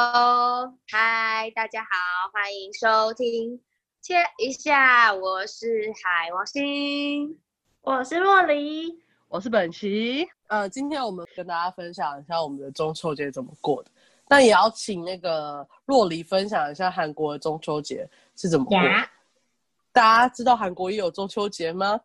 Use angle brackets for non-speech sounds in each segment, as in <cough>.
Hello，嗨，大家好，欢迎收听。切一下，我是海王星，我是洛黎，我是本琪。呃，今天我们跟大家分享一下我们的中秋节怎么过的。那也要请那个洛黎分享一下韩国的中秋节是怎么过。大家知道韩国也有中秋节吗？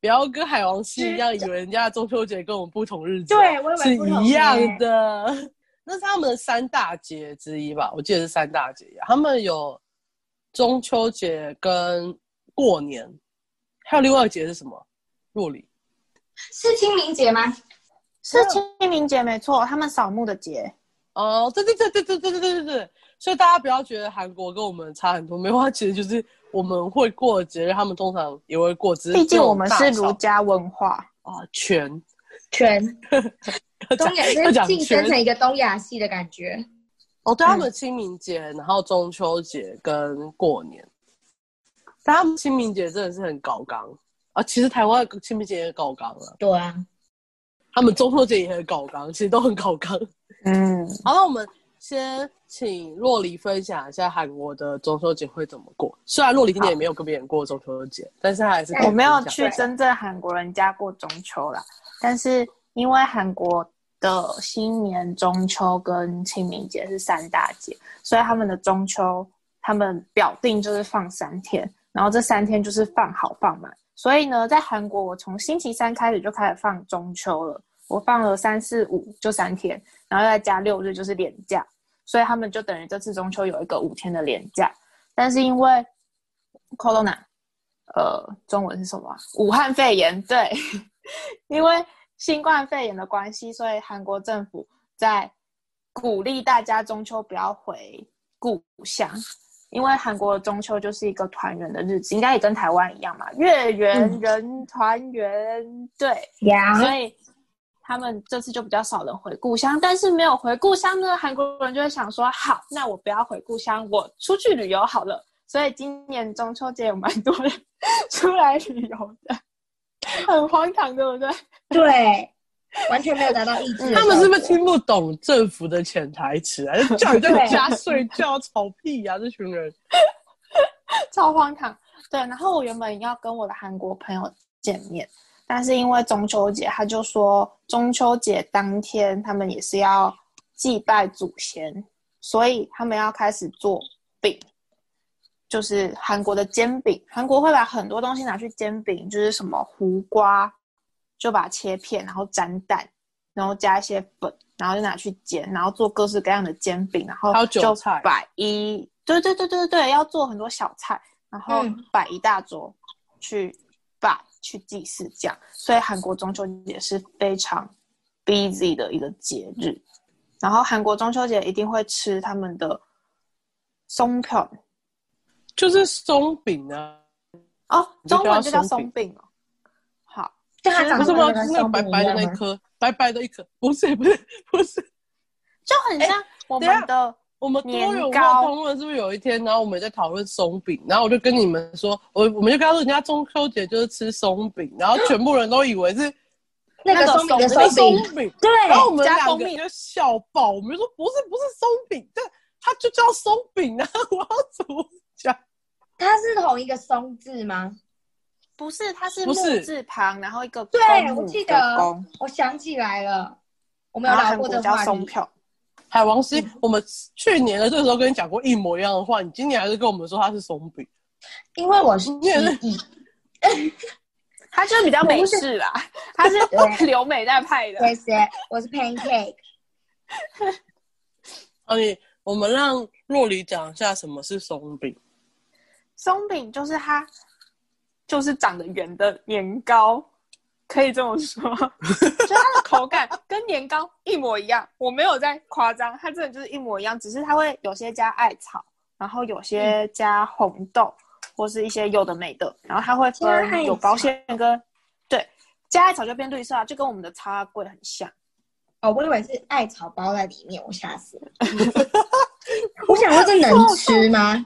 不要跟海王星一样，以为人家的中秋节跟我们不同日子，对，我以为是一样的。那是他们的三大节之一吧？我记得是三大节。他们有中秋节跟过年，还有另外一个节是什么？若里是清明节吗？是清明节，没错，他们扫墓的节。哦，对对对对对对对对对对。所以大家不要觉得韩国跟我们差很多，没有，其实就是我们会过节日，他们通常也会过。毕竟我们是儒家文化啊，全全。<laughs> 东亚就是晋升成一个东亚系的感觉。哦，对他们清明节，然后中秋节跟过年，但他们清明节真的是很高纲啊。其实台湾清明节也高纲了。对啊，他们中秋节也很高纲，其实都很高纲。嗯，好，那我们先请洛黎分享一下韩国的中秋节会怎么过。虽然洛黎今年也没有跟别人过中秋节，但是他还是我没有去真正韩国人家过中秋啦，但是。因为韩国的新年、中秋跟清明节是三大节，所以他们的中秋他们表定就是放三天，然后这三天就是放好放满。所以呢，在韩国我从星期三开始就开始放中秋了，我放了三四五就三天，然后再加六日就是连假，所以他们就等于这次中秋有一个五天的连假。但是因为 corona，呃，中文是什么？武汉肺炎，对，<laughs> 因为。新冠肺炎的关系，所以韩国政府在鼓励大家中秋不要回故乡，因为韩国的中秋就是一个团圆的日子，应该也跟台湾一样嘛，月圆人团圆，对，所以他们这次就比较少人回故乡，但是没有回故乡呢，韩国人就会想说，好，那我不要回故乡，我出去旅游好了，所以今年中秋节有蛮多人 <laughs> 出来旅游的。很荒唐，对不对？对，完全没有达到意志。他们是不是听不懂政府的潜台词啊？<laughs> 叫你在家睡觉，吵屁呀！这群人 <laughs> 超荒唐。对，然后我原本要跟我的韩国朋友见面，但是因为中秋节，他就说中秋节当天他们也是要祭拜祖先，所以他们要开始做饼。就是韩国的煎饼，韩国会把很多东西拿去煎饼，就是什么胡瓜，就把它切片，然后沾蛋，然后加一些粉，然后就拿去煎，然后做各式各样的煎饼，然后就摆一，对对对对对，要做很多小菜，然后摆一大桌去拜去祭祀这样，所以韩国中秋节是非常 busy 的一个节日，然后韩国中秋节一定会吃他们的松片。就是松饼啊！哦，中文就叫松饼哦。好，就它长不是吗？那个白白的那颗，白白的一颗，不是不是不是，就很像我们的我们多有化通论，是不是有一天，然后我们在讨论松饼，然后我就跟你们说，我我们就跟他说，人家中秋节就是吃松饼，然后全部人都以为是那个松饼的松饼，对，然后我们两个就笑爆，我们就说不是不是松饼，这它就叫松饼啊，<laughs> 我要怎么讲？它是同一个松字吗？不是，它是木字旁，然后一个对，我记得，我想起来了，我们有聊过的叫松票。海王星，我们去年的这个时候跟你讲过一模一样的话，你今年还是跟我们说它是松饼，因为我是念 <laughs> 它就是比较美式啦，它是留美在派的。谢谢，我是 pancake。<laughs> 所以我们让洛里讲一下什么是松饼。松饼就是它，就是长得圆的年糕，可以这么说，<laughs> 就它的口感跟年糕一模一样。我没有在夸张，它真的就是一模一样，只是它会有些加艾草，然后有些加红豆，或是一些有的没的，然后它会分有包馅跟对加艾草就变绿色啊，就跟我们的叉桂很像。哦，我以为是艾草包在里面，我吓死了。<laughs> 我想说这能吃吗？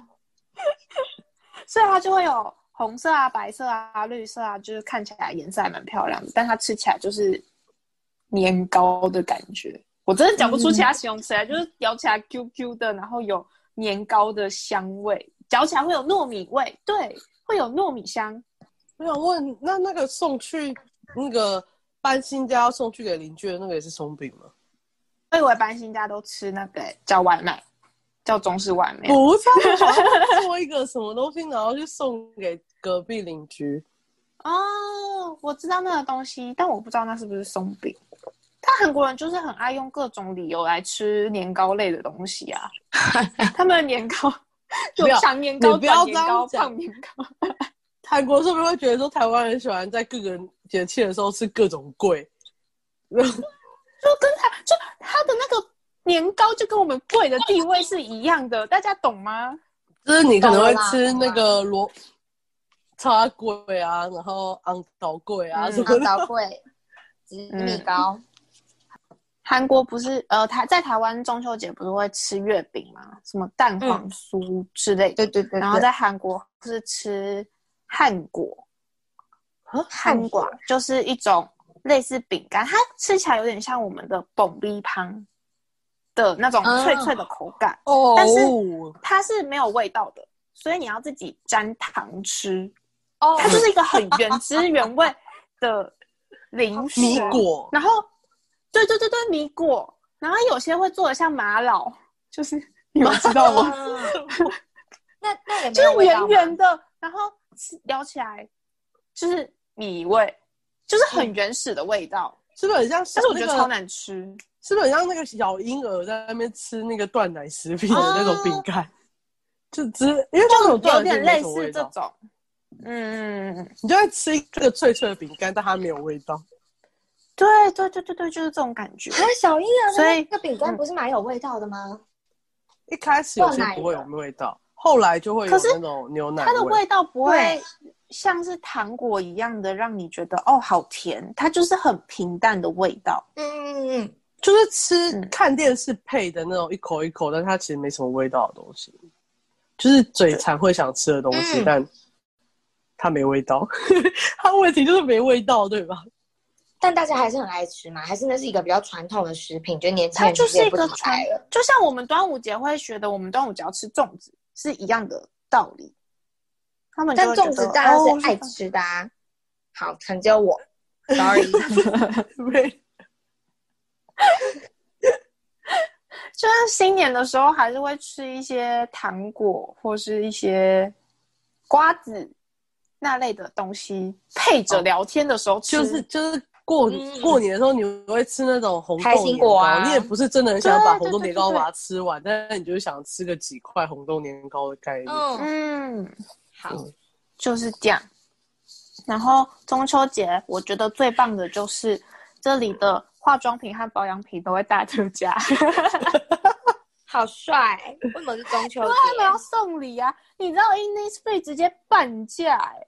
<laughs> 所以它就会有红色啊、白色啊、绿色啊，就是看起来颜色还蛮漂亮的，但它吃起来就是年糕的感觉。我我真的讲不出其他形容词来，就是咬起来 Q Q 的，然后有年糕的香味，嚼起来会有糯米味，对，会有糯米香。我想问，那那个送去那个搬新家要送去给邻居的那个也是松饼吗？我以为搬新家都吃那个叫外卖，叫中式外卖。不是，好像 <laughs> 做一个什么东西，然后去送给隔壁邻居。哦，我知道那个东西，但我不知道那是不是松饼。他韩国人就是很爱用各种理由来吃年糕类的东西啊。<laughs> 他们的年糕 <laughs> 就长年糕、短年糕、胖年糕。韩国是不是会觉得说台湾人喜欢在各个节气的时候吃各种贵？就跟他就他的那个年糕就跟我们贵的地位是一样的，大家懂吗？就是你可能会吃那个罗茶贵啊，然后昂桃贵啊，什么昂桃贵、紫米糕。韩国不是呃台在台湾中秋节不是会吃月饼吗？什么蛋黄酥之类的。对对对。然后在韩国是吃。汉果，汉果就是一种类似饼干，它吃起来有点像我们的蹦逼汤的那种脆脆的口感，哦，但是它是没有味道的，所以你要自己沾糖吃。哦，它就是一个很原汁原味的零食米果，然后，对对对对，米果，然后有些会做的像玛瑙，就是 <laughs> 你们知道吗？<laughs> 那那也就是圆圆的，然后。咬起来就是米味，就是很原始的味道，是不是很像？但是我觉得超难吃，是不是很像那个小婴儿在那边吃那个断奶食品的那种饼干？就只因为这种有点类似这种，嗯，你就会吃一个脆脆的饼干，但它没有味道。对对对对对，就是这种感觉。啊，小婴儿，所以那个饼干不是蛮有味道的吗？一开始有些不会有味道。后来就会有那种牛奶，它的味道不会像是糖果一样的让你觉得哦好甜，它就是很平淡的味道。嗯嗯嗯，就是吃看电视配的那种一口一口，但它其实没什么味道的东西，就是嘴馋会想吃的东西，但它没味道。<laughs> 它问题就是没味道，对吧？但大家还是很爱吃嘛，还是那是一个比较传统的食品，就年轻人就是一个传，就像我们端午节会觉得我们端午节要吃粽子。是一样的道理，他们但粽子大家是爱吃的啊。好，成就我，sorry。<laughs> <laughs> <laughs> 就是新年的时候，还是会吃一些糖果或是一些瓜子那类的东西，配着聊天的时候吃，就是就是。过过年的时候，你会吃那种红豆年糕，你也不是真的很想把红豆年糕把它吃完，但是你就是想吃个几块红豆年糕的概念。嗯，好，就是这样。然后中秋节，我觉得最棒的就是这里的化妆品和保养品都会大特价，<laughs> 好帅！为什么是中秋节？他们要送礼啊！你知道 Innisfree 直接半价哎，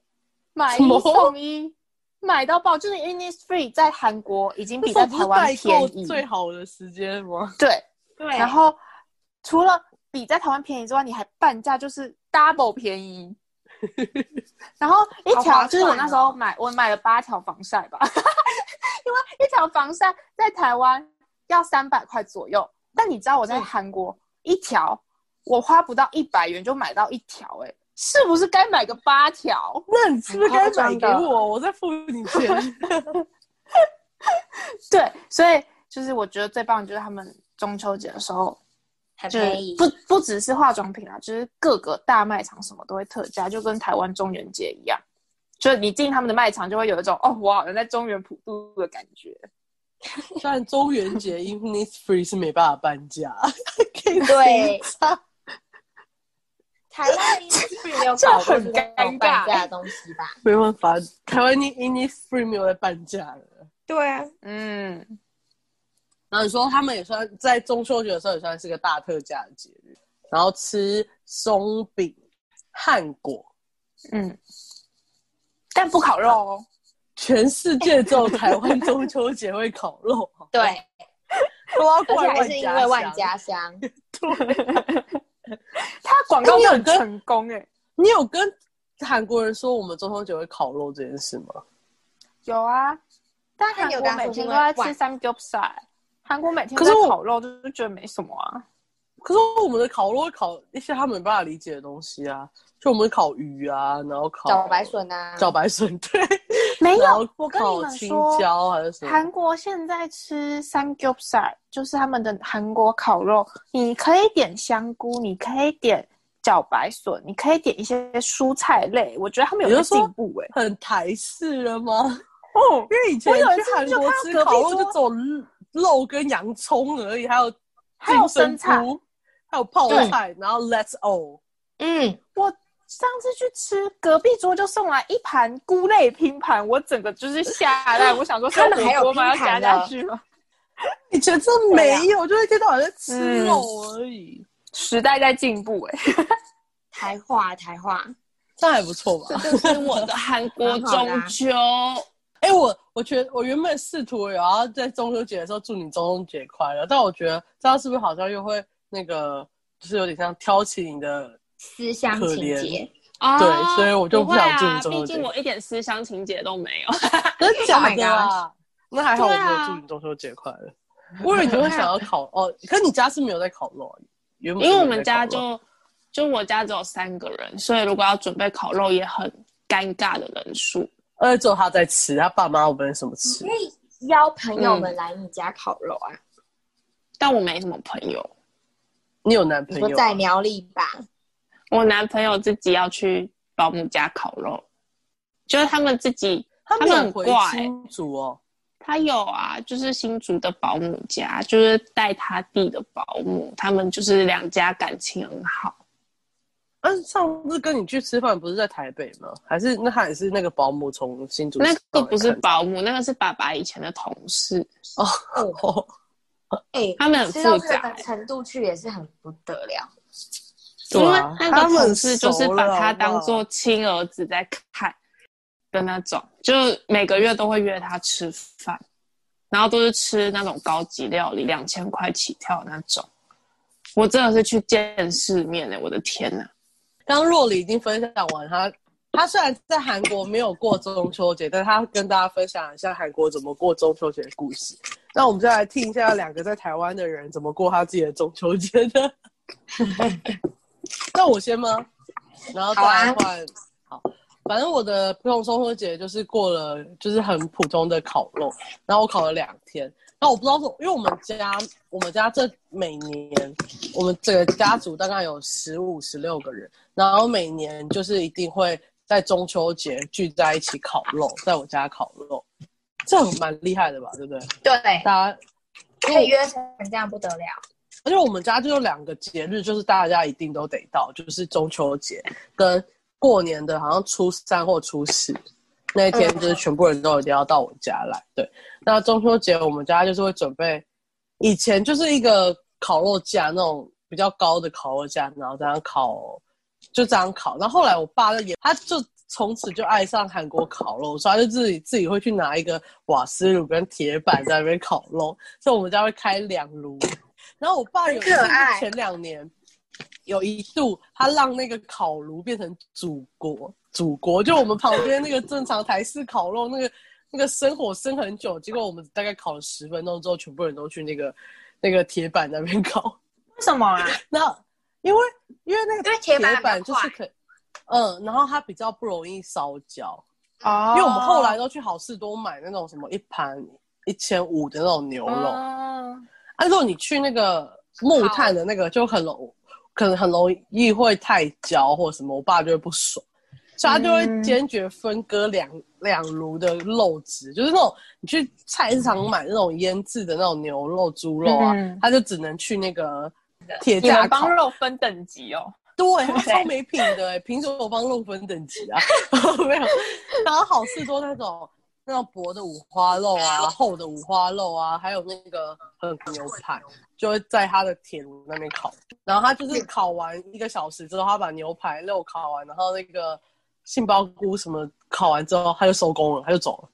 买一送一。买到爆，就是 Innisfree 在韩国已经比在台湾便宜，最好的时间吗？对对。然后除了比在台湾便宜之外，你还半价，就是 double 便宜。<laughs> 然后 <laughs> 一条就是我那时候买，我买了八条防晒吧，<laughs> 因为一条防晒在台湾要三百块左右，但你知道我在韩国一条我花不到一百元就买到一条，哎。是不是该买个八条？那你是不是该买给我？我再付你钱。对，所以就是我觉得最棒就是他们中秋节的时候，就不不只是化妆品啊，就是各个大卖场什么都会特价，就跟台湾中元节一样。就你进他们的卖场，就会有一种哦，我好像在中原普渡的感觉。<laughs> 虽然中元节 Innisfree 是没办法半价，对。台湾 Innisfree 没有搞过这种半价的东西吧？没办法，台湾 Innisfree 没有在半价了。对啊，嗯。然后你说他们也算在中秋节的时候也算是个大特价的节日，然后吃松饼、汉果，嗯，但不烤肉哦。全世界只有台湾中秋节会烤肉。<laughs> 对，而且还是因为万家香。对。他广告很成功哎！你有跟韩国人说我们中秋节会烤肉这件事吗？有啊，但韩国每天都在吃三 g y p s a 韩国每天可是我在烤肉，就觉得没什么啊。可是我们的烤肉会烤一些他们没办法理解的东西啊，就我们烤鱼啊，然后烤茭白笋啊，茭白笋，对，没有，我跟你们说，椒还是什么？韩国现在吃 samgyeopsal，就是他们的韩国烤肉，你可以点香菇，你可以点茭白笋，你可以点一些蔬菜类。我觉得他们有在也就是说进步哎、很台式了吗？哦，因为以前我有一去韩国吃烤肉就只有肉跟洋葱而已，还有还有生菜菇，还有泡菜，然后 Let's all。嗯，我上次去吃，隔壁桌就送来一盘菇类拼盘，我整个就是吓烂。我想说，他们还有拼盘的去吗？以前真的没有，就一天到晚在吃嗯肉而已，时代在进步哎、<laughs> 台话台话，这样还不错吧？这就是我的韩国 <laughs> 中秋。哎、我我觉得我原本试图有要在中秋节的时候祝你中秋节快乐，但我觉得这样是不是好像又会那个，就是有点像挑起你的思乡情节，对所以我就不想祝你中秋节毕竟我一点思乡情节都没有。<laughs> 真的假 Oh 的啊？那还好我没有祝你中秋节快乐。我以为你会想要烤哦，可你家是没有在烤肉啊，原本因为我们家就就我家只有三个人，所以如果要准备烤肉也很尴尬的人数。而且只有他在吃，他爸妈我没什么吃可。以邀朋友们来你家烤肉啊。但我没什么朋友，你有男朋友啊？我在苗栗吧？我男朋友自己要去保姆家烤肉，就是他们自己，他他们很怪欸新竹哦。他有啊，就是新竹的保姆家，就是带他弟的保姆，他们就是两家感情很好。但是上次跟你去吃饭不是在台北吗？还是那他也是那个保姆从新竹那个不是保姆，那个是爸爸以前的同事，哦哦，哎，<laughs> 他们很吃到这复杂个程度去也是很不得了。因为对啊那个他们同事就是熟把他当做亲儿子在看的那种，就每个月都会约他吃饭，然后都是吃那种高级料理，两千块起跳那种。我真的是去见世面欸的，我的天呐！刚刚若里已经分享完他，他虽然在韩国没有过中秋节，但他跟大家分享一下韩国怎么过中秋节的故事。那我们就来听一下两个在台湾的人怎么过他自己的中秋节的。<laughs> 那我先吗？然后再来换。好，反正我的普通中秋节就是过了，就是很普通的烤肉，然后我烤了两天。那我不知道是，因为我们家我们家这每年我们这个家族大概有十五十六个人，然后每年就是一定会在中秋节聚在一起烤肉，在我家烤肉，这很蛮厉害的吧？对不对？对，大家，可以约成这样不得了。而且我们家就有两个节日，就是大家一定都得到，就是中秋节跟过年的好像初三或初四那一天，就是全部人都一定要到我家来。对，那中秋节我们家就是会准备，以前就是一个烤肉架那种比较高的烤肉架，然后这样烤，就这样烤。然后后来我爸就也，他就从此就爱上韩国烤肉，所以他就自己自己会去拿一个瓦斯炉跟铁板在那边烤肉，所以我们家会开两炉。然后我爸有前两年有一度，他让那个烤炉变成祖国，祖国就我们旁边那个正常台式烤肉那个那个生火生很久，结果我们大概烤了十分钟之后，全部人都去那个 <laughs> 那个铁板那边烤。为什么啊？那因为因为那个因为铁板就是可，嗯，然后它比较不容易烧焦，哦因为我们后来都去好事多买那种什么一盘一千五的那种牛肉。哦啊，如果你去那个木炭的那个，就很容可能很容易会太焦或什么，我爸就会不爽，所以他就会嗯坚决分割两两炉的肉质，就是那种你去菜市场买那种腌制的那种牛肉、猪肉啊，嗯他就只能去那个铁你架烤帮。肉分等级哦。对，<laughs> 他超没品的哎，凭什么我帮肉分等级啊？<laughs> 没有，然后好事多那种那种薄的五花肉啊，厚的五花肉啊，还有那个很牛排，就会在他的铁炉那边烤。然后他就是烤完一个小时之后，他把牛排肉烤完，然后那个杏鲍菇什么烤完之后，他就收工了，他就走了。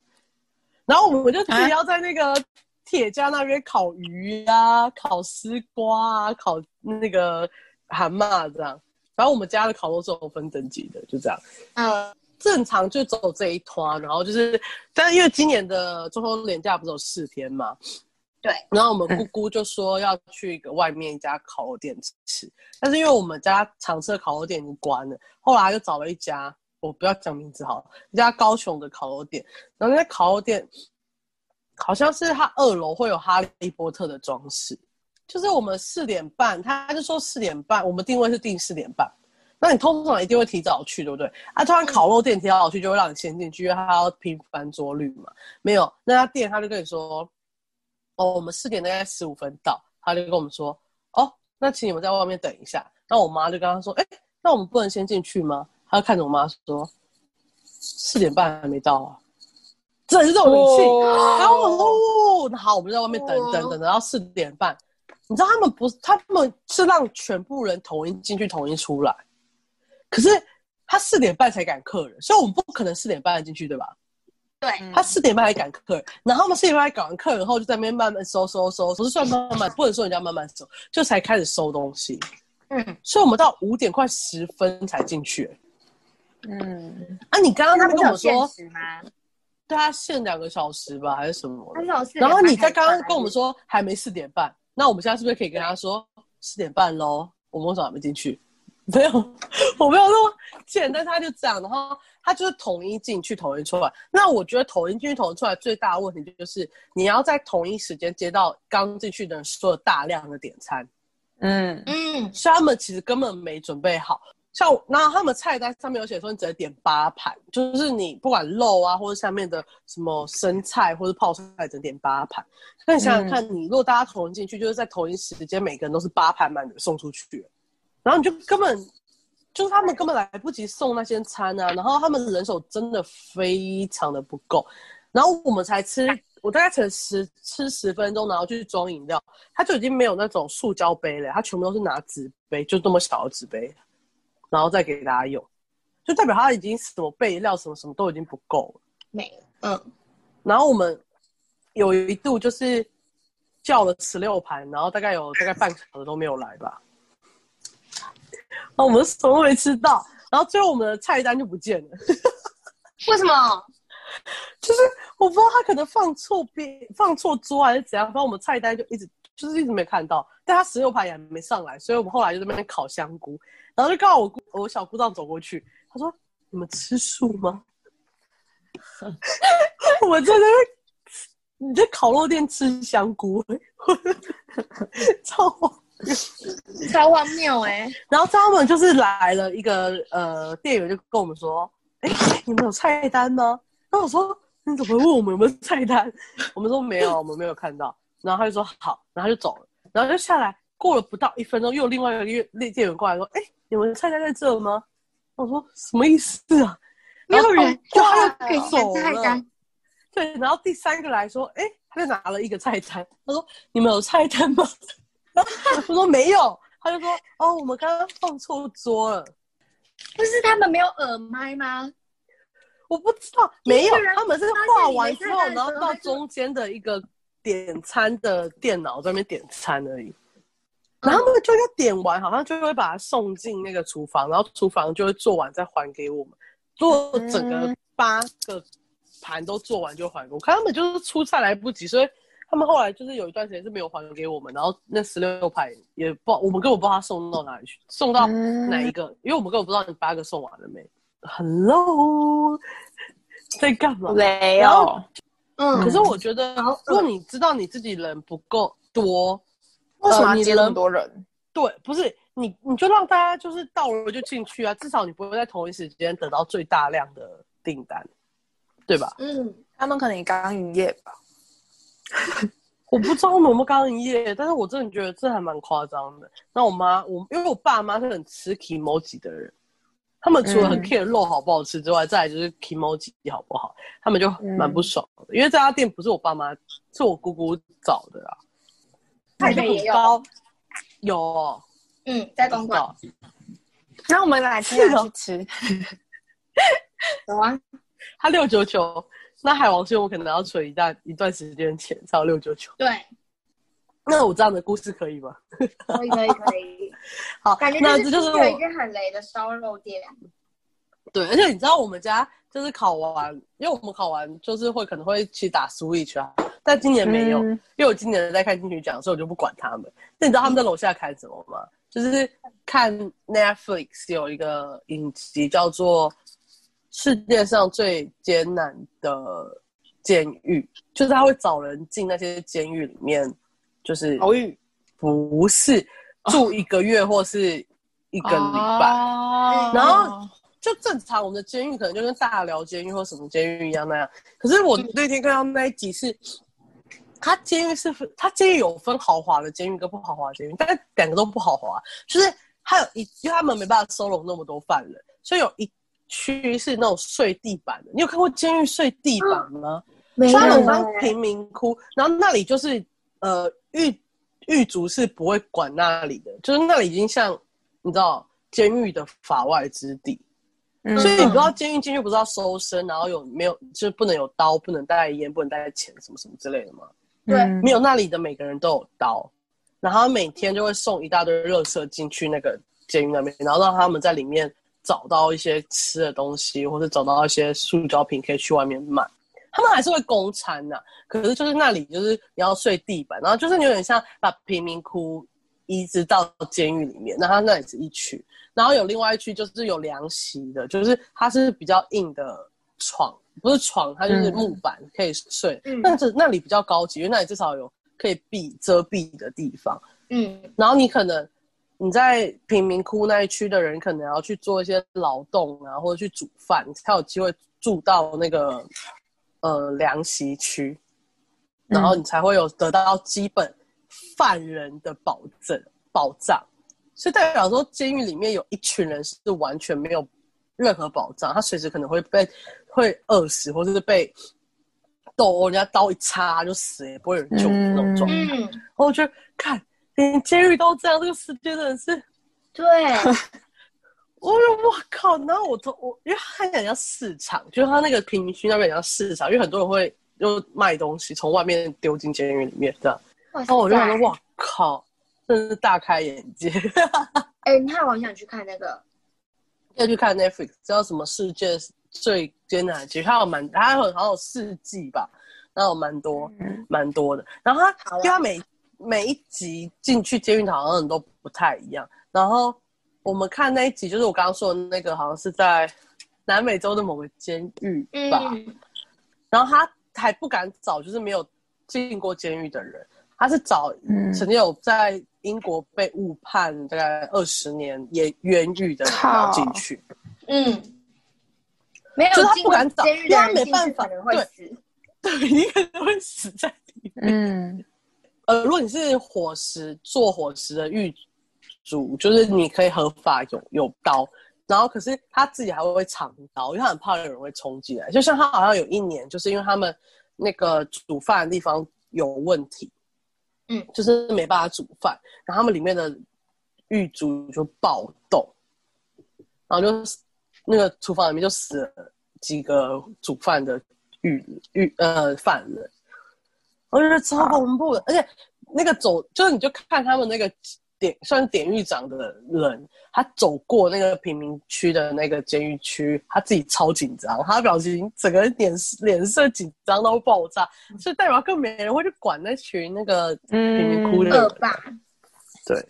然后我们就自己要在那个铁架那边烤鱼啊，烤丝瓜啊，烤那个蛤蟆这样。反正我们家的烤肉是有分等级的，就这样。嗯，正常就走这一团，然后就是，但是因为今年的中秋连假不是有四天嘛，对，然后我们姑姑就说要去一个外面一家烤肉店吃，但是因为我们家常吃的烤肉店已经关了，后来就找了一家，我不要讲名字好了，一家高雄的烤肉店。然后那家烤肉店好像是它二楼会有哈利波特的装饰，就是我们四点半，他就说四点半，我们定位是定四点半。那你通常一定会提早去，对不对？啊，突然烤肉店提早去，就会让你先进去，因为他要拼翻桌率嘛。没有那家店，他就跟你说。哦，我们四点大概十五分到，他就跟我们说，哦，那请你们在外面等一下。那我妈就跟他说，哎，那我们不能先进去吗？他就看着我妈说，四点半还没到啊，真的是这种语气。然后我说，那好，我们在外面等等等，等到四点半。你知道他们不是，他们是让全部人统一进去，统一出来。可是他四点半才赶客人，所以我们不可能四点半进去，对吧？对他四点半还赶客人，然后我们四点半赶完客人后，就在那边慢慢收收收，不是算慢慢，不能说人家慢慢收，就才开始收东西。嗯，所以我们到五点快十分才进去。嗯，啊，你刚刚他跟我说，对他限两个小时吧，还是什么？然后你在刚刚跟我们说还没四点半，那我们现在是不是可以跟他说四点半喽？我们为什么还没进去？<laughs> 没有，我没有那么简单，他就这样，然后他就是统一进去，统一出来。那我觉得统一进去，统一出来最大的问题就是你要在同一时间接到刚进去的人说大量的点餐，嗯嗯，所以他们其实根本没准备好。像然后他们菜单上面有写说你只能点八盘，就是你不管肉啊或者下面的什么生菜或者泡菜，只能点八盘。那你想想看，你如果大家同一进去，就是在同一时间，每个人都是八盘满的送出去。然后你就根本就是他们根本来不及送那些餐啊，然后他们人手真的非常的不够，然后我们才吃，我大概才十吃十分钟，然后去装饮料，他就已经没有那种塑胶杯了，他全部都是拿纸杯，就这么小的纸杯，然后再给大家用，就代表他已经什么备料什么什么都已经不够了，没了，嗯，然后我们有一度就是叫了十六盘，然后大概有大概半个小时都没有来吧。我们什么都没吃到，然后最后我们的菜单就不见了。<laughs> 为什么？就是我不知道他可能放错边、放错桌还是怎样，反正我们菜单就一直就是一直没看到。但他十六盘也没上来，所以我们后来就在那边烤香菇，然后就刚好我姑我小姑丈走过去，他说：“你们吃素吗？” <laughs> 我在那边你在烤肉店吃香菇，<laughs> 超。超荒谬哎！<laughs> 然后他们就是来了一个呃，店员就跟我们说：“哎，你们有菜单吗？”然后我说：“你怎么问我们有没有菜单？” <laughs> 我们说：“没有，我们没有看到。”然后他就说：“好。”然后就走了。然后就下来，过了不到一分钟，又有另外一个店店员过来说：“哎，你们菜单在这吗？”我说：“什么意思啊？”没有人，就他就走了。对，然后第三个来说：“哎，他就拿了一个菜单。”他说：“你们有菜单吗？” <laughs> 他说没有，他就说哦，我们刚刚放错桌了。不是他们没有耳麦吗？我不知道，没有，他们是画完之后，然后到中间的一个点餐的电脑在那边点餐而已。然后他们就要点完，好像就会把它送进那个厨房，然后厨房就会做完再还给我们。做整个八个盘都做完就还给我。看他们就是出菜来不及，所以。他们后来就是有一段时间是没有还给我们，然后那十六排也不，我们根本不知道他送到哪里去，送到哪一个，因为我们根本不知道你八个送完了没。Hello，<laughs> 在干嘛？没有。嗯。可是我觉得，如果你知道你自己人不够多，为什么接那么多人？对，不是你，你就让大家就是到了就进去啊，至少你不会在同一时间得到最大量的订单，对吧？嗯。他们可能刚营业吧。<laughs> 我不知道有没有刚营业，但是我真的觉得这还蛮夸张的。那我妈，我因为我爸妈是很吃 emoji 的人，他们除了很 care 肉好不好吃之外，再来就是 emoji 好不好，他们就蛮不爽的。因为这家店不是我爸妈，是我姑姑找的啊。台北也有，有，嗯，在东莞。那我们来吃去吃。<laughs> 走 <laughs> 啊，他六九九。那海王星我可能要存一段一段时间钱，才有六九九。对，<laughs> 那我这样的故事可以吗？可以可以可以。<laughs> 好，感觉那这就是有一间很雷的烧肉店。对，而且你知道我们家就是考完，因为我们考完就是会可能会去打 Switch 啊，但今年没有，嗯因为我今年在看金曲奖，所以我就不管他们。那你知道他们在楼下看什么吗？就是看 Netflix 有一个影集叫做《世界上最艰难的监狱》，就是他会找人进那些监狱里面，就是偶遇不是住一个月或是一个礼拜。哦然后就正常，我们的监狱可能就跟大寮监狱或什么监狱一样那样。可是我那天看到那一集是，他监狱是分，他监狱有分豪华的监狱跟不豪华的监狱，但是两个都不豪华。就是他有一，因为他们没办法收容那么多犯人，所以有一区是那种睡地板的。你有看过监狱睡地板吗？没他们有当贫民窟，然后那里就是呃狱狱卒是不会管那里的，就是那里已经像你知道监狱的法外之地，嗯所以你不知道监狱进去不是要搜身，然后有没有就是不能有刀，不能带烟，不能带钱什么什么之类的吗？对嗯没有，那里的每个人都有刀，然后每天就会送一大堆热色进去那个监狱那边，然后让他们在里面找到一些吃的东西，或者找到一些塑胶瓶可以去外面卖。他们还是会供餐呐、可是就是那里就是你要睡地板，然后就是有点像把贫民窟移植到监狱里面，那他那里是一区，然后有另外一区就是有凉席的，就是它是比较硬的床，不是床，它就是嗯木板、可以睡，嗯但是那里比较高级，因为那里至少有可以避遮蔽的地方。嗯然后你可能你在贫民窟那一区的人，可能要去做一些劳动啊，或者去煮饭，你才有机会住到那个呃凉席区，然后你才会有得到基本犯人的保证保障。所以代表说，监狱里面有一群人是完全没有任何保障，他随时可能会被会饿死，或者是被斗殴，人家刀一插就死，也不会有人救的那种状态。嗯，然后我觉得看连监狱都这样，这个世界真的是，对，<laughs> 我说我靠！然后我都我因为他很像市场，就是他那个贫民区那边很像市场，因为很多人会就卖东西从外面丢进监狱里面这样。然后我就想塞说，哇靠，真的是大开眼界。<laughs> 哎，你看，我很想去看那个，要去看 Netflix，知道什么世界最艰难的其实它有蛮，它有好像有四季吧，然后有蛮多嗯蛮多的。然后它因为它每每一集进去监狱好像都不太一样。然后我们看那一集，就是我刚刚说的那个，好像是在南美洲的某个监狱吧。嗯然后他还不敢找，就是没有进过监狱的人，他是找嗯曾经有在英国被误判大概二十年也冤狱的人要进去。嗯，没有就是他不敢找因为他没办法对死。对，一个人会死在里面。嗯呃，如果你是伙食做伙食的狱主，就是你可以合法有有刀，然后可是他自己还会藏刀，因为他很怕有人会冲进来。就像他好像有一年，就是因为他们那个煮饭的地方有问题，嗯，就是没办法煮饭，然后他们里面的狱卒就暴动，然后就那个厨房里面就死了几个煮饭的狱狱呃犯人。我觉得超恐怖的，而且那个走就是你就看他们那个典算是典狱长的人，他走过那个贫民区的那个监狱区，他自己超紧张，他的表情整个脸脸色紧张到爆炸，所以代表更没人会去管那群那个贫民窟的人。恶霸，对，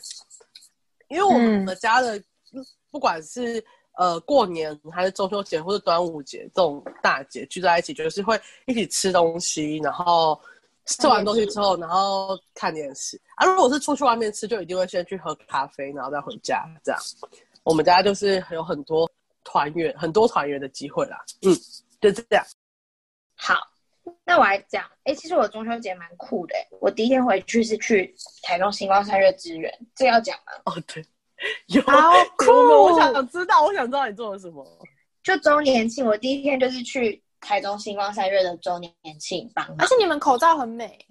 因为我们家的、不管是呃过年还是中秋节或者端午节这种大节聚在一起，就是会一起吃东西，然后吃完东西之后，然后看电视啊。如果是出去外面吃，就一定会先去喝咖啡，然后再回家这样。我们家就是有很多团圆，很多团圆的机会啦。嗯，就这样。好，那我来讲，哎、其实我中秋节蛮酷的、我第一天回去是去台中星光三月支援，这个要讲吗？哦，对，有好酷有我想知道，我想知道你做了什么。就周年庆，我第一天就是去台中星光三月的周年庆帮忙而且你们口罩很美，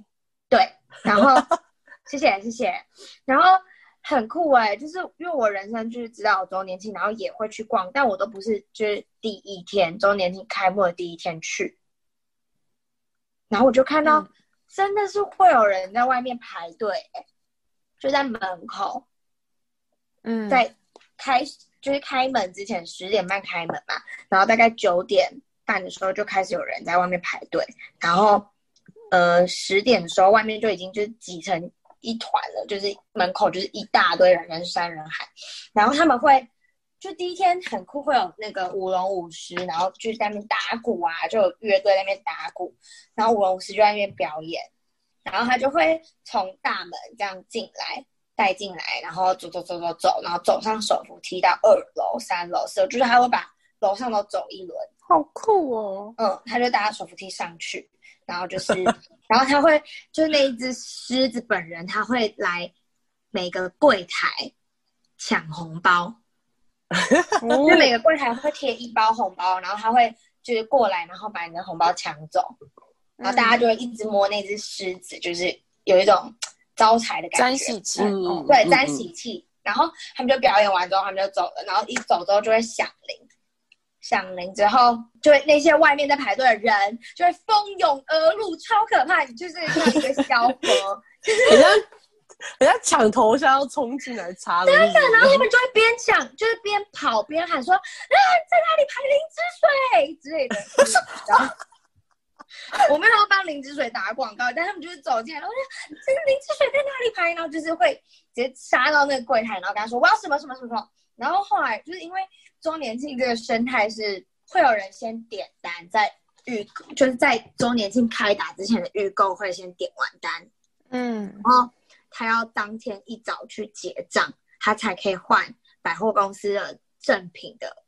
对，然后 <laughs> 谢谢谢谢，然后很酷哎、就是因为我人生就是知道有周年庆，然后也会去逛，但我都不是就是第一天周年庆开幕的第一天去，然后我就看到、嗯。真的是会有人在外面排队、欸，就在门口，嗯，在开就是开门之前十点半开门嘛，然后大概九点半的时候就开始有人在外面排队，然后呃十点的时候，外面就已经就挤成一团了，就是门口就是一大堆人，人山人海。然后他们会就第一天很酷，会有那个舞龙舞狮，然后就在那边打鼓啊，就有乐队在那边打鼓，然后舞龙舞狮就在那边表演。然后他就会从大门这样进来，带进来，然后走走走走走，然后走上手扶梯到二楼、三楼、四楼，就是他会把楼上都走一轮。好酷哦！嗯，他就搭手扶梯上去，然后就是，<laughs> 然后他会就是那一只狮子本人，他会来每个柜台抢红包，就每个柜台会贴一包红包，然后他会就是过来，然后把你的红包抢走。然后大家就会一直摸那只狮子，就是有一种招财的感觉，沾喜气，对，沾喜气。然后他们就表演完之后，他们就走了。然后一走之后就会响铃，响铃之后，就会那些外面在排队的人就会蜂拥而入，超可怕！就是像一个小火，<laughs> 人家人家抢头香要冲进来插真的。然后他们就会边抢，就是边跑边喊说：“啊，在哪里排灵芝水之类的。<laughs> ”然后。我没有帮灵芝水打广告，但他们就是走进来，然后说这个灵芝水在哪里排？然后就是会直接杀到那个柜台，然后跟他说我要什么什么什么。然后后来就是因为周年庆这个生态是会有人先点单，在预就是在周年庆开打之前的预购会先点完单，嗯，然后他要当天一早去结账，他才可以换百货公司的赠品的，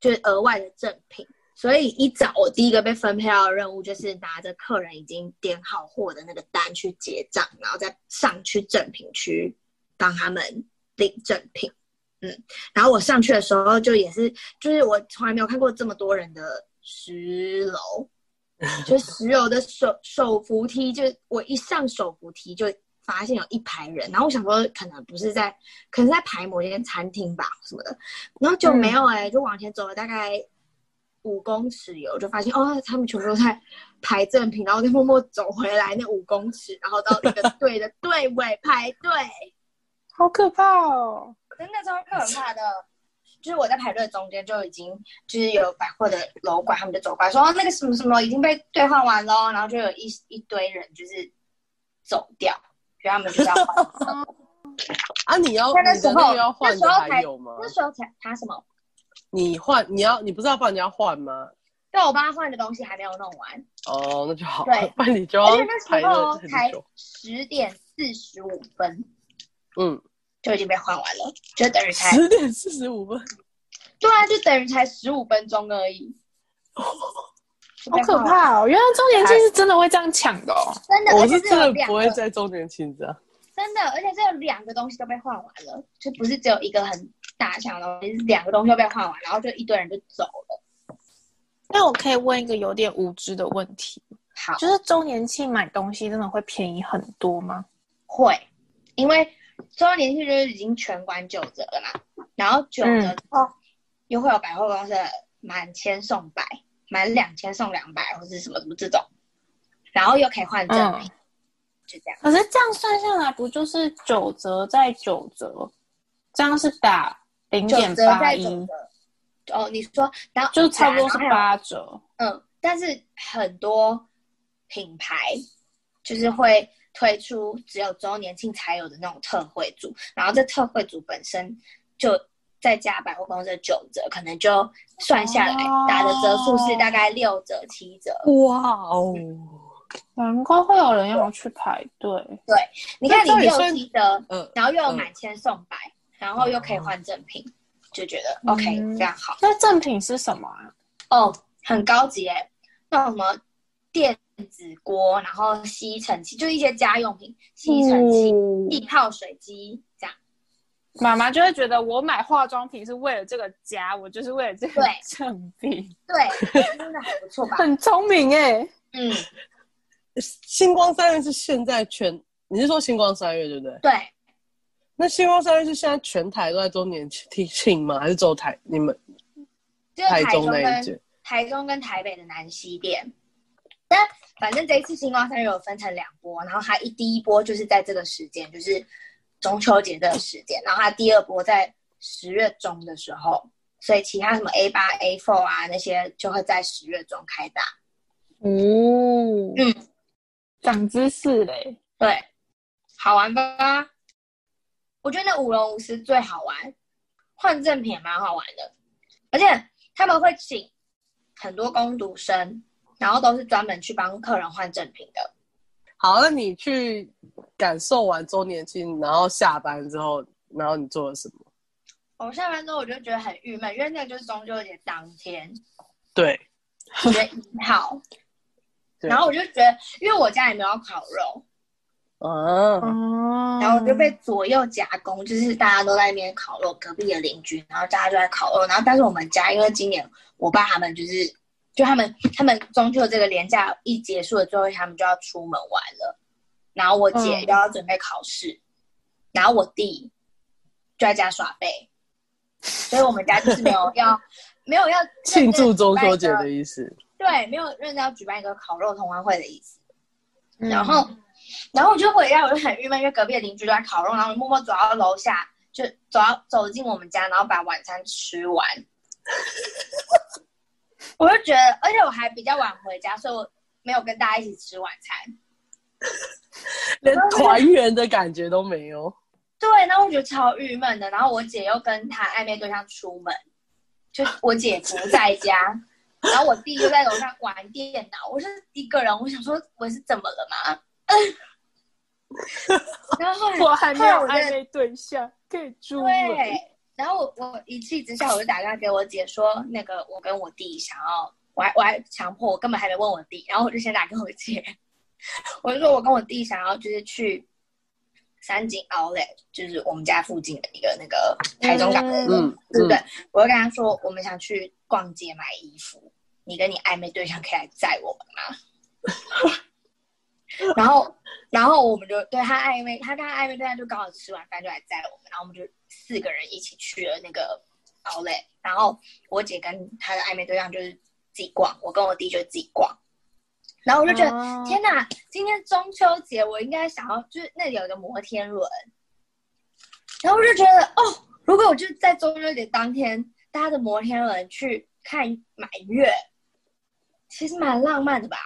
就是额外的赠品。所以一早我第一个被分配到的任务就是拿着客人已经点好货的那个单去结账，然后再上去赠品区帮他们领赠品。嗯，然后我上去的时候就也是，就是我从来没有看过这么多人的十楼，就十 <laughs> 楼的手手扶梯，就我一上手扶梯就发现有一排人，然后我想说可能不是在，可能在排某间餐厅吧什么的，然后就没有哎，就往前走了大概。五公尺有，就发现哦，他们全部都在排正品，然后再默默走回来那五公尺，然后到一个 <laughs> 队的队尾排队，好可怕哦！真的超可怕的，就是我在排队中间就已经就是有百货的楼管，他们就走过来说那个什么什么已经被兑换完喽，然后就有一一堆人就是走掉，所以他们就要换。<laughs> 啊，你要那时候要换的还有吗？那时候才他什么？你换你要你不是要帮人家换吗？对，我帮他换的东西还没有弄完。哦，那就好。对，那你就而且那时候才十点四十五分，嗯，就已经被换完了，就等于才十点四十五分。对啊，就等于才十五分钟而已。<laughs> 好可怕哦！原来周年庆是真的会这样抢的哦。真的，我是真的不会在周年庆这样。真的，而且这有两个东西都被换完了，就不是只有一个很。大项的东西，两个东西都被换完，然后就一堆人就走了。那我可以问一个有点无知的问题，好，就是周年庆买东西真的会便宜很多吗？会，因为周年庆就是已经全馆九折了嘛，然后九折之后又会有百货公司满千送百，满两千送两百或者什么什么这种，然后又可以换赠品，就这样。可是这样算下来，不就是九折再九折？这样是打？零点八一，哦，你说，然后就差不多是八折，嗯，但是很多品牌就是会推出只有周年庆才有的那种特惠组，然后这特惠组本身就再加百货公司的九折，可能就算下来打的折数是大概六折七折。哇哦，难怪会有人要去排队。对，你看你六七折，嗯，然后又有满千送百。然后又可以换赠品，就觉得 OK，非常好。那赠品是什么啊？哦，很高级哎，那什么电子锅，然后吸尘器，就一些家用品，吸尘器、易泡水机这样。妈妈就会觉得我买化妆品是为了这个家，我就是为了这个赠品。对，真的很不错吧？<laughs> 很聪明哎。嗯，星光三月是现在全，你是说星光三月对不对？对。那星光三月是现在全台都在周年庆吗？还是周台你们？台中那一届，台中跟台北的南西店。但反正这一次星光三月有分成两波，然后它一第一波就是在这个时间，就是中秋节这个时间，然后它第二波在十月中的时候，所以其他什么 A 八、A four 啊那些就会在十月中开打。哦，嗯，长知识嘞。对，好玩吧？我觉得那舞龙舞狮最好玩，换赠品也蛮好玩的，而且他们会请很多工读生，然后都是专门去帮客人换正品的。好，那你去感受完周年庆，然后下班之后，然后你做了什么？我下班之后我就觉得很郁闷，因为那个就是中秋节当天，对，五月一号，<laughs> 然后我就觉得，因为我家也没有烤肉，嗯，哦然后我就被左右夹攻，就是大家都在那边烤肉，隔壁的邻居，然后大家就在烤肉，然后但是我们家因为今年我爸他们就是，就他们他们中秋这个连假一结束了之后，他们就要出门玩了，然后我姐嗯又要准备考试，然后我弟就在家耍废，所以我们家就是没有要 <laughs> 没有要庆祝中秋节的意思。对，没有认真要举办一个烤肉同欢会的意思。嗯然后，然后我就回家，我就很郁闷，因为隔壁的邻居都在烤肉，然后我默默走到楼下，就走到走进我们家，然后把晚餐吃完。<laughs> 我就觉得，而且我还比较晚回家，所以我没有跟大家一起吃晚餐。连团圆的感觉都没有。对，然后我觉得超郁闷的。然后我姐又跟她暧昧对象出门，就我姐不在家，<laughs> 然后我弟就在楼上玩电脑，我是一个人，我想说我是怎么了嘛？<laughs> 然后后来我还没有暧昧对象，可以猪了。对，然后我我一气之下，我就打电话给我姐说，那个我跟我弟想要，我还我还强迫，我根本还没问我弟，然后我就先打给我姐，<laughs> 我就说我跟我弟想要就是去三井 Outlet，就是我们家附近的一个那个台中港的，嗯对不对？我就跟他说我们想去逛街买衣服，你跟你暧昧对象可以来载我们吗？<laughs> 然后，然后我们就对他暧昧，他跟他暧昧对象就刚好吃完饭就来载我们，然后我们就四个人一起去了那个 Outlet，然后我姐跟她的暧昧对象就是自己逛，我跟我弟就自己逛，然后我就觉得、哦。天哪，今天中秋节我应该想要就是那里有一个摩天轮，然后我就觉得哦，如果我就在中秋节当天搭着摩天轮去看满月，其实蛮浪漫的吧。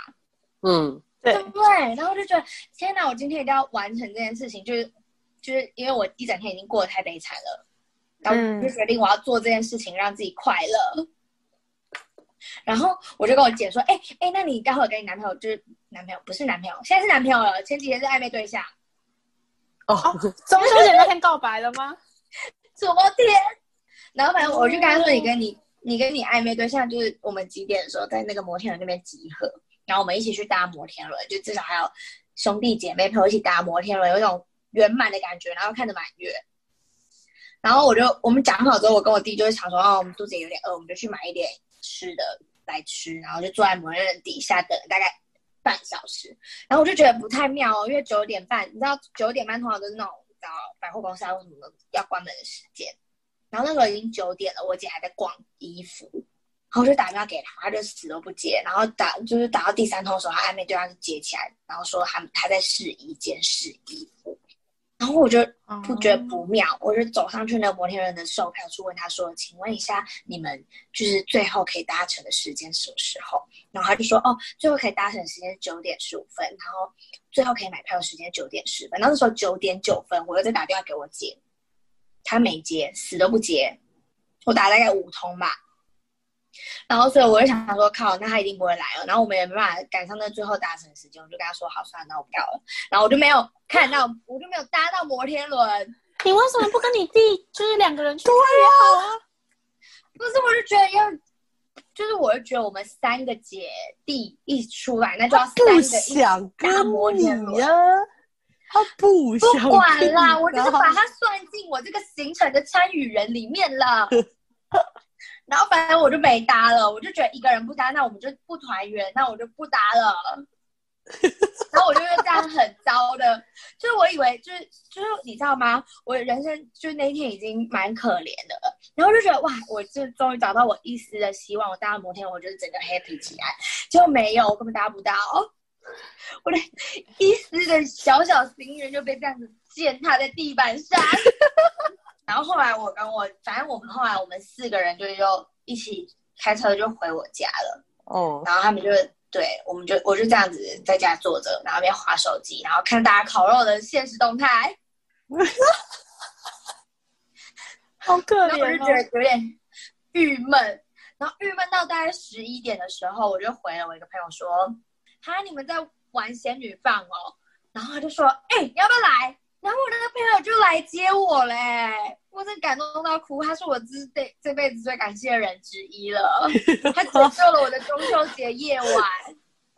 嗯，对对不对？然后我就觉得天哪，我今天一定要完成这件事情，就是就是因为我一整天已经过得太悲惨了，然后就决定我要做这件事情，让自己快乐。然后我就跟我姐说：“哎、哎、那你待会儿跟你男朋友，就是男朋友不是男朋友，现在是男朋友了，前几天是暧昧对象，哦，中秋节那天告白了吗？<laughs> 昨天。”然后反正我就跟他说：“你跟你你跟你暧昧对象，就是我们几点的时候在那个摩天轮那边集合，然后我们一起去搭摩天轮，就至少还有兄弟姐妹陪我一起搭摩天轮，有一种圆满的感觉，然后看着满月。然后我就我们讲好之后，我跟我弟就会想说，哦，我们肚子也有点饿，我们就去买一点吃的来吃，然后就坐在摩天轮底下等了大概半小时。然后我就觉得不太妙哦，因为九点半，你知道九点半通常都是那种你知道百货公司啊或什么的要关门的时间。然后那时候已经九点了，我姐还在逛衣服，然后我就打电话给他，他就死都不接。然后打就是打到第三通的时候，他暧昧对象就接起来，然后说他他在试衣间试衣服。然后我就不觉得不妙，我就走上去那个摩天轮的售票处，问他说：“请问一下，你们就是最后可以搭乘的时间什么时候？”然后他就说：“哦，最后可以搭乘的时间是九点十五分，然后最后可以买票的时间九点十分。”然后那时候九点九分，我又再打电话给我姐，她没接，死都不接。我打了大概五通吧，然后所以我就想说，靠，那他一定不会来了。然后我们也没办法赶上那最后搭乘的时间，我就跟他说好，算了，那我不要了。然后我就没有 <laughs> 看到，我就没有搭到摩天轮。你为什么不跟你弟就是两个人去约好啊？不是，我就觉得要，就是我就觉得我们三个姐弟一出来，那就要三个不一起想搭跟摩天轮他不想不管啦，我就是把他算进我这个行程的参与人里面了。<laughs> 然后反正我就没搭了，我就觉得一个人不搭，那我们就不团圆，那我就不搭了。然后我就觉得这样很糟的，就是我以为就是就是你知道吗？我人生就是那一天已经蛮可怜的了，然后就觉得哇，我就终于找到我一丝的希望，我搭了摩天，我就是整个 happy 起来，结果没有，我根本搭不到，我的一丝的小小心愿就被这样子践踏在地板上。然后后来我跟我，反正我们后来我们四个人就又一起开车就回我家了。哦，然后他们就对，我们就我就这样子在家坐着，然后边划手机，然后看大家烤肉的现实动态 <laughs> <laughs> 好可然后我就觉怜哦。得有点郁闷，然后郁闷到大概十一点的时候，我就回了我一个朋友说：“哈，你们在玩仙女棒哦？”然后他就说：“哎、你要不要来？”然后我那个朋友就来接我嘞，我真感动到哭，他是我这这这辈子最感谢的人之一了，<laughs> 他拯救了我的中秋节夜晚，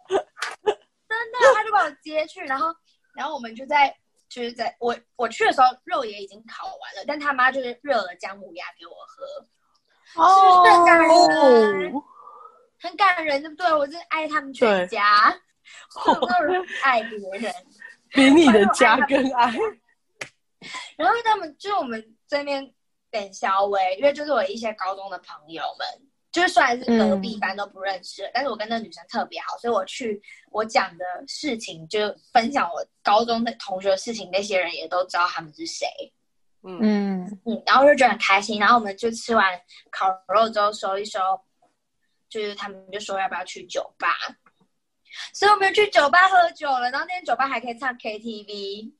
真的，他就把我接去，然后然后我们就在就是在我我去的时候肉也已经烤完了，但他妈就是热了姜母鸭给我喝，是不是很感人？哦，很感人，对不对？我真的爱他们全家，我有没有人爱别人？比你的家更爱。<laughs> 然后他们就是我们这边等小薇，因为就是我一些高中的朋友们，就是虽然是隔壁班都不认识，但是我跟那女生特别好，所以我去我讲的事情，就分享我高中的同学的事情，那些人也都知道他们是谁。嗯，嗯，嗯，然后就觉得很开心。然后我们就吃完烤肉之后收一收，就是他们就说要不要去酒吧，所以我们去酒吧喝酒了。然后那天酒吧还可以唱 KTV，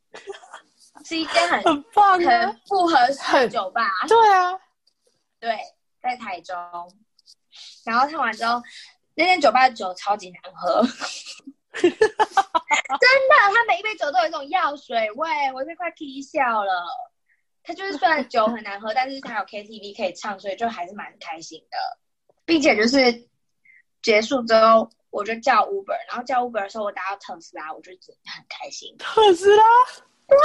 是一间很很棒很复！合式的酒吧。对啊，对，在台中。然后唱完之后，那间酒吧的酒超级难喝，真的，它每一杯酒都有一种药水味，我都快踢笑了。它就是虽然酒很难喝，但是它有 KTV 可以唱，所以就还是蛮开心的，并且就是结束之后，我就叫 Uber，然后叫 Uber 的时候，我打到特斯拉，我就真的很开心。特斯拉，对，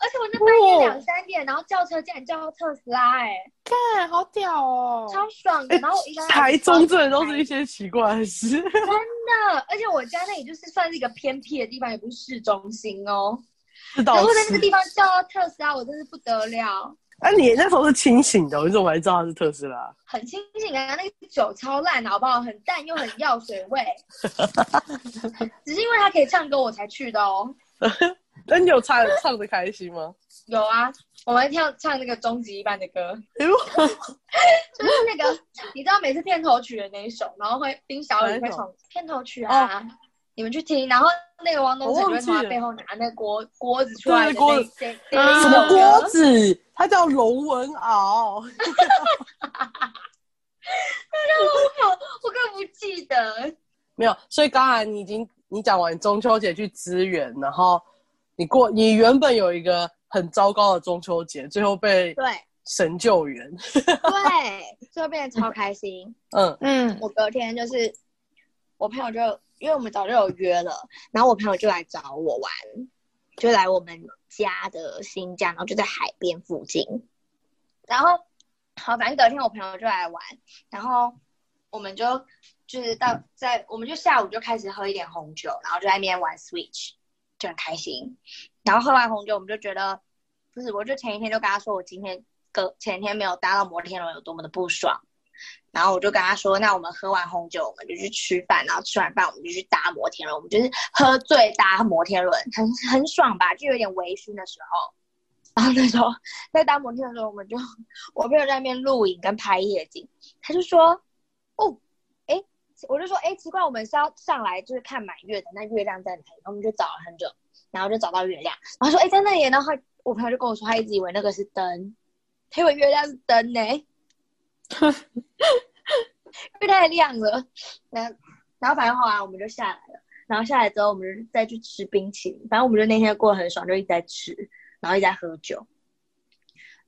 而且我那半夜两三点，然后叫车竟然叫到特斯拉、哎，看好屌哦！超爽的。然后我一个台中真的都是一些奇怪的事。真的，而且我家那里就是算是一个偏僻的地方，也不是市中心哦。然后在那个。地方叫到特斯拉，我真是不得了，啊，你那时候是清醒的，你怎么还知道它是特斯拉？很清醒啊！那个酒超烂，好不好？很淡又很药水味，只是因为他可以唱歌，我才去的哦。<laughs> 那你有唱唱的开心吗？有啊，我们跳唱那个终极一班的歌，<laughs> 就是那个你知道每次片头曲的那一首，然后会丁小雨会唱片头曲啊，你们去听，然后那个王东城就会从他背后拿那锅锅子出来锅什么锅子？它叫龙纹鳌。我更不记得。没有，所以刚才你已经你讲完中秋节去支援，然后你过你原本有一个很糟糕的中秋节，最后被对神救援。<laughs> 对，最后变得超开心。嗯嗯我隔天就是我朋友就因为我们早就有约了，然后我朋友就来找我玩，就来我们家的新家，然后就在海边附近。然后好，反正隔天我朋友就来玩，然后我们就就是到在我们就下午就开始喝一点红酒，然后就在那边玩 Switch，就很开心。然后喝完红酒，我们就觉得不是，我就前一天就跟他说，我今天隔前天没有搭到摩天轮有多么的不爽。然后我就跟他说，那我们喝完红酒，我们就去吃饭，然后吃完饭我们就去搭摩天轮，我们就是喝醉搭摩天轮，很很爽吧，就有点微醺的时候。然后那时候在搭摩天轮的时候，我们就我朋友在那边录影跟拍夜景，他就说，哦，哎，我就说，哎，奇怪，我们是要上来就是看满月的，那月亮在哪里？然后我们就找了很久，然后就找到月亮，然后说，哎，在那里。然后我朋友就跟我说，他一直以为那个是灯，他以为月亮是灯呢。<laughs> 因为太亮了。那然后反正后来我们就下来了，然后下来之后我们就再去吃冰淇淋，反正我们就那天过得很爽，就一直在吃，然后一直在喝酒。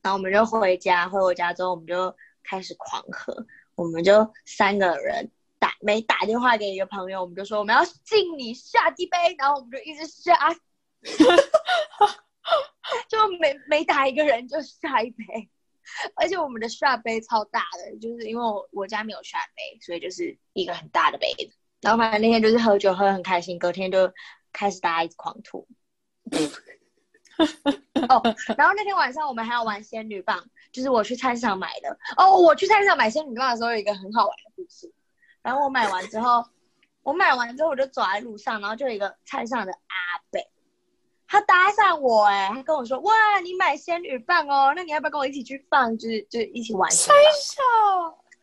然后我们就回家，回我家之后我们就开始狂喝，我们就三个人打每打电话给一个朋友，我们就说我们要敬你下几杯，然后我们就一直下，<laughs> 就每每打一个人就下一杯。而且我们的下杯超大的，就是因为我我家没有下杯，所以就是一个很大的杯子。然后反正那天就是喝酒喝得很开心，隔天就开始大家一直狂吐。哦，然后那天晚上我们还要玩仙女棒，就是我去菜市场买的。哦，我去菜市场买仙女棒的时候有一个很好玩的故事。然后我买完之后，我买完之后我就走在路上，然后就有一个菜市场的阿伯，他搭讪我、哎，他跟我说：“哇，你买仙女棒哦，那你要不要跟我一起去放？就是就是一起玩仙女棒？”笑，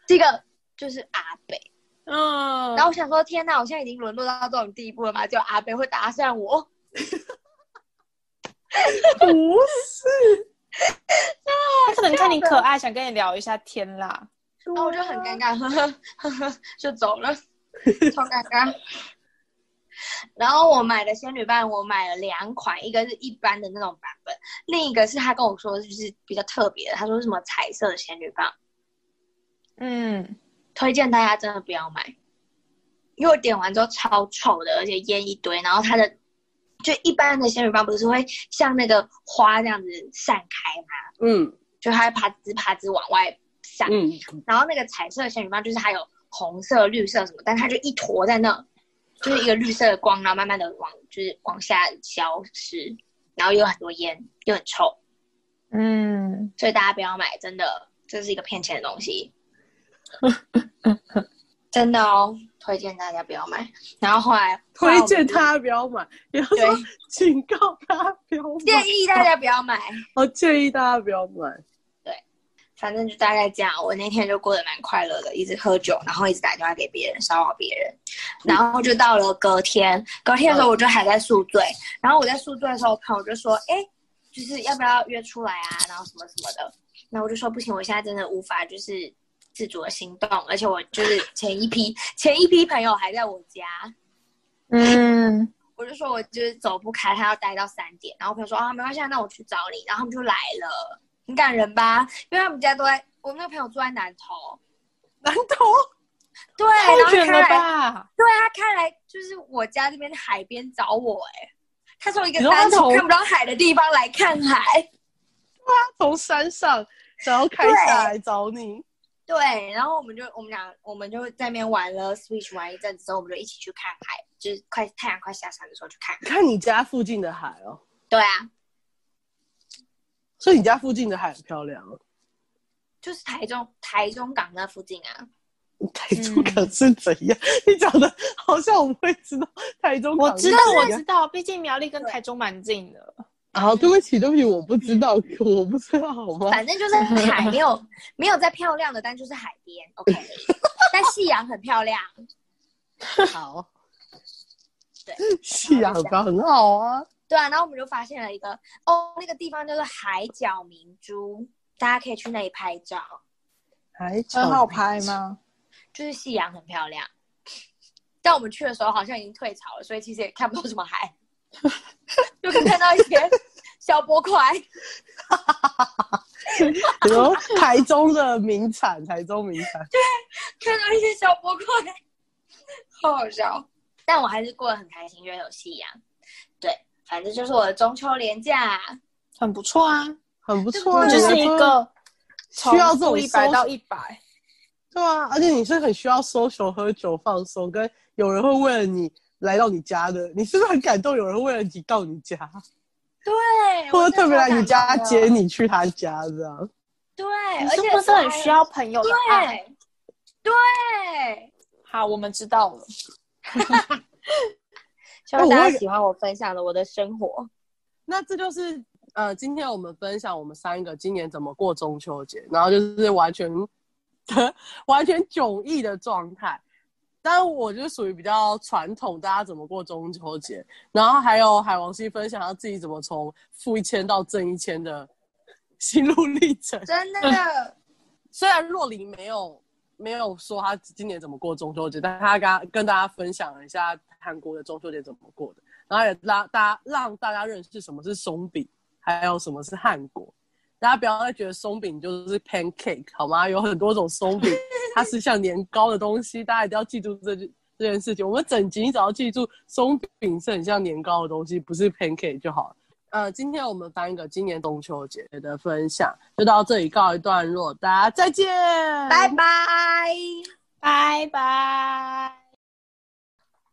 这个就是阿北，嗯，然后我想说，天哪，我现在已经沦落到这种地步了吗？就阿北会搭讪我？不是，<laughs> 他可能看你可爱，想跟你聊一下天啦。然后我就很尴尬，呵呵呵呵，就走了，超尴尬。然后我买的仙女棒，我买了两款，一个是一般的那种版本，另一个是他跟我说就是比较特别的，他说什么彩色的仙女棒。嗯，推荐大家真的不要买，因为我点完之后超臭的，而且烟一堆。然后它的就一般的仙女棒不是会像那个花这样子散开吗？嗯，就它啪滋啪滋往外散。嗯，然后那个彩色仙女棒就是它有红色、绿色什么，但它就一坨在那，就是一个绿色的光，然后慢慢的往就是往下消失，然后又有很多烟，又很臭。嗯，所以大家不要买，真的这是一个骗钱的东西。<laughs> 真的哦，推荐大家不要买。然后后来推荐他不要买，然后说警告大家不要买，建议大家不要买。我建议大家不要买。对，反正就大概这样。我那天就过得蛮快乐的，一直喝酒，然后一直打电话给别人骚扰别人。然后就到了隔天，隔天的时候我就还在宿醉。然后我在宿醉的时候，朋友就说：“哎，就是要不要约出来啊？然后什么什么的。”然后我就说：“不行，我现在真的无法，就是。”自主的行动，而且我就是前一批前一批朋友还在我家，嗯，<laughs> 我就说我就是走不开，他要待到三点，然后朋友说啊没关系，那我去找你，然后他们就来了，很感人吧？因为他们家都在，我那个朋友住在南头，<laughs> 南头，对，太远了吧？对他，开来就是我家这边海边找我，哎，他从一个山头看不到海的地方来看海，<laughs> 哇，从山上然后开下来找你。对，然后我们就我们俩我们就在那边玩了 Switch 玩一阵子之后，我们就一起去看海，就是快太阳快下山的时候去看。看你家附近的海哦。对啊。所以你家附近的海很漂亮哦。就是台中台中港那附近啊。台中港是怎样？你讲的好像我会知道台中。我知道，我知道，毕竟苗栗跟台中蛮近的。啊，对不起，对不起，我不知道，我不知道，好吗？反正就是海，没有 <laughs> 没有再漂亮的，但就是海边，OK。<laughs> 但夕阳很漂亮。好。对，夕阳很高，很好啊。对啊，然后我们就发现了一个，哦，那个地方叫做海角明珠，大家可以去那里拍照。海角很好拍吗？就是夕阳很漂亮，但我们去的时候好像已经退潮了，所以其实也看不到什么海。<laughs> 就可以看到一些小波块，比如台中的名产，台中名产，对，看到一些小波块，好好笑。但我还是过得很开心，因为有夕阳。对，反正就是我的中秋连假，很不错啊，很不错，啊就是一个需要这种一百到一百，对啊，而且你是很需要 social 喝酒放松，跟有人会为了你。来到你家的，你是不是很感动？有人为了你到你家，<laughs> 对，<laughs> 或者特别来你家接你去他家这样，对，而且不是很需要朋友的爱？对，好，我们知道了。<laughs> 希望大家喜欢我分享的我的生活。那这就是呃，今天我们分享我们三个今年怎么过中秋节，然后就是完全 <laughs> 完全迥异的状态。但我就属于比较传统，大家怎么过中秋节？然后还有海王星分享他自己怎么从负一千到正一千的 <laughs> 心路历程。真的，虽然若琳没有没有说他今年怎么过中秋节，但他跟跟大家分享了一下韩国的中秋节怎么过的，然后也让大家让大家认识什么是松饼，还有什么是汉国。大家不要再觉得松饼就是 pancake 好吗？有很多种松饼，它是像年糕的东西，大家一定要记住这这件事情。我们整集只要记住松饼是很像年糕的东西，不是 pancake 就好了。呃，今天我们翻一个今年中秋节的分享就到这里告一段落，大家再见，拜拜，拜拜。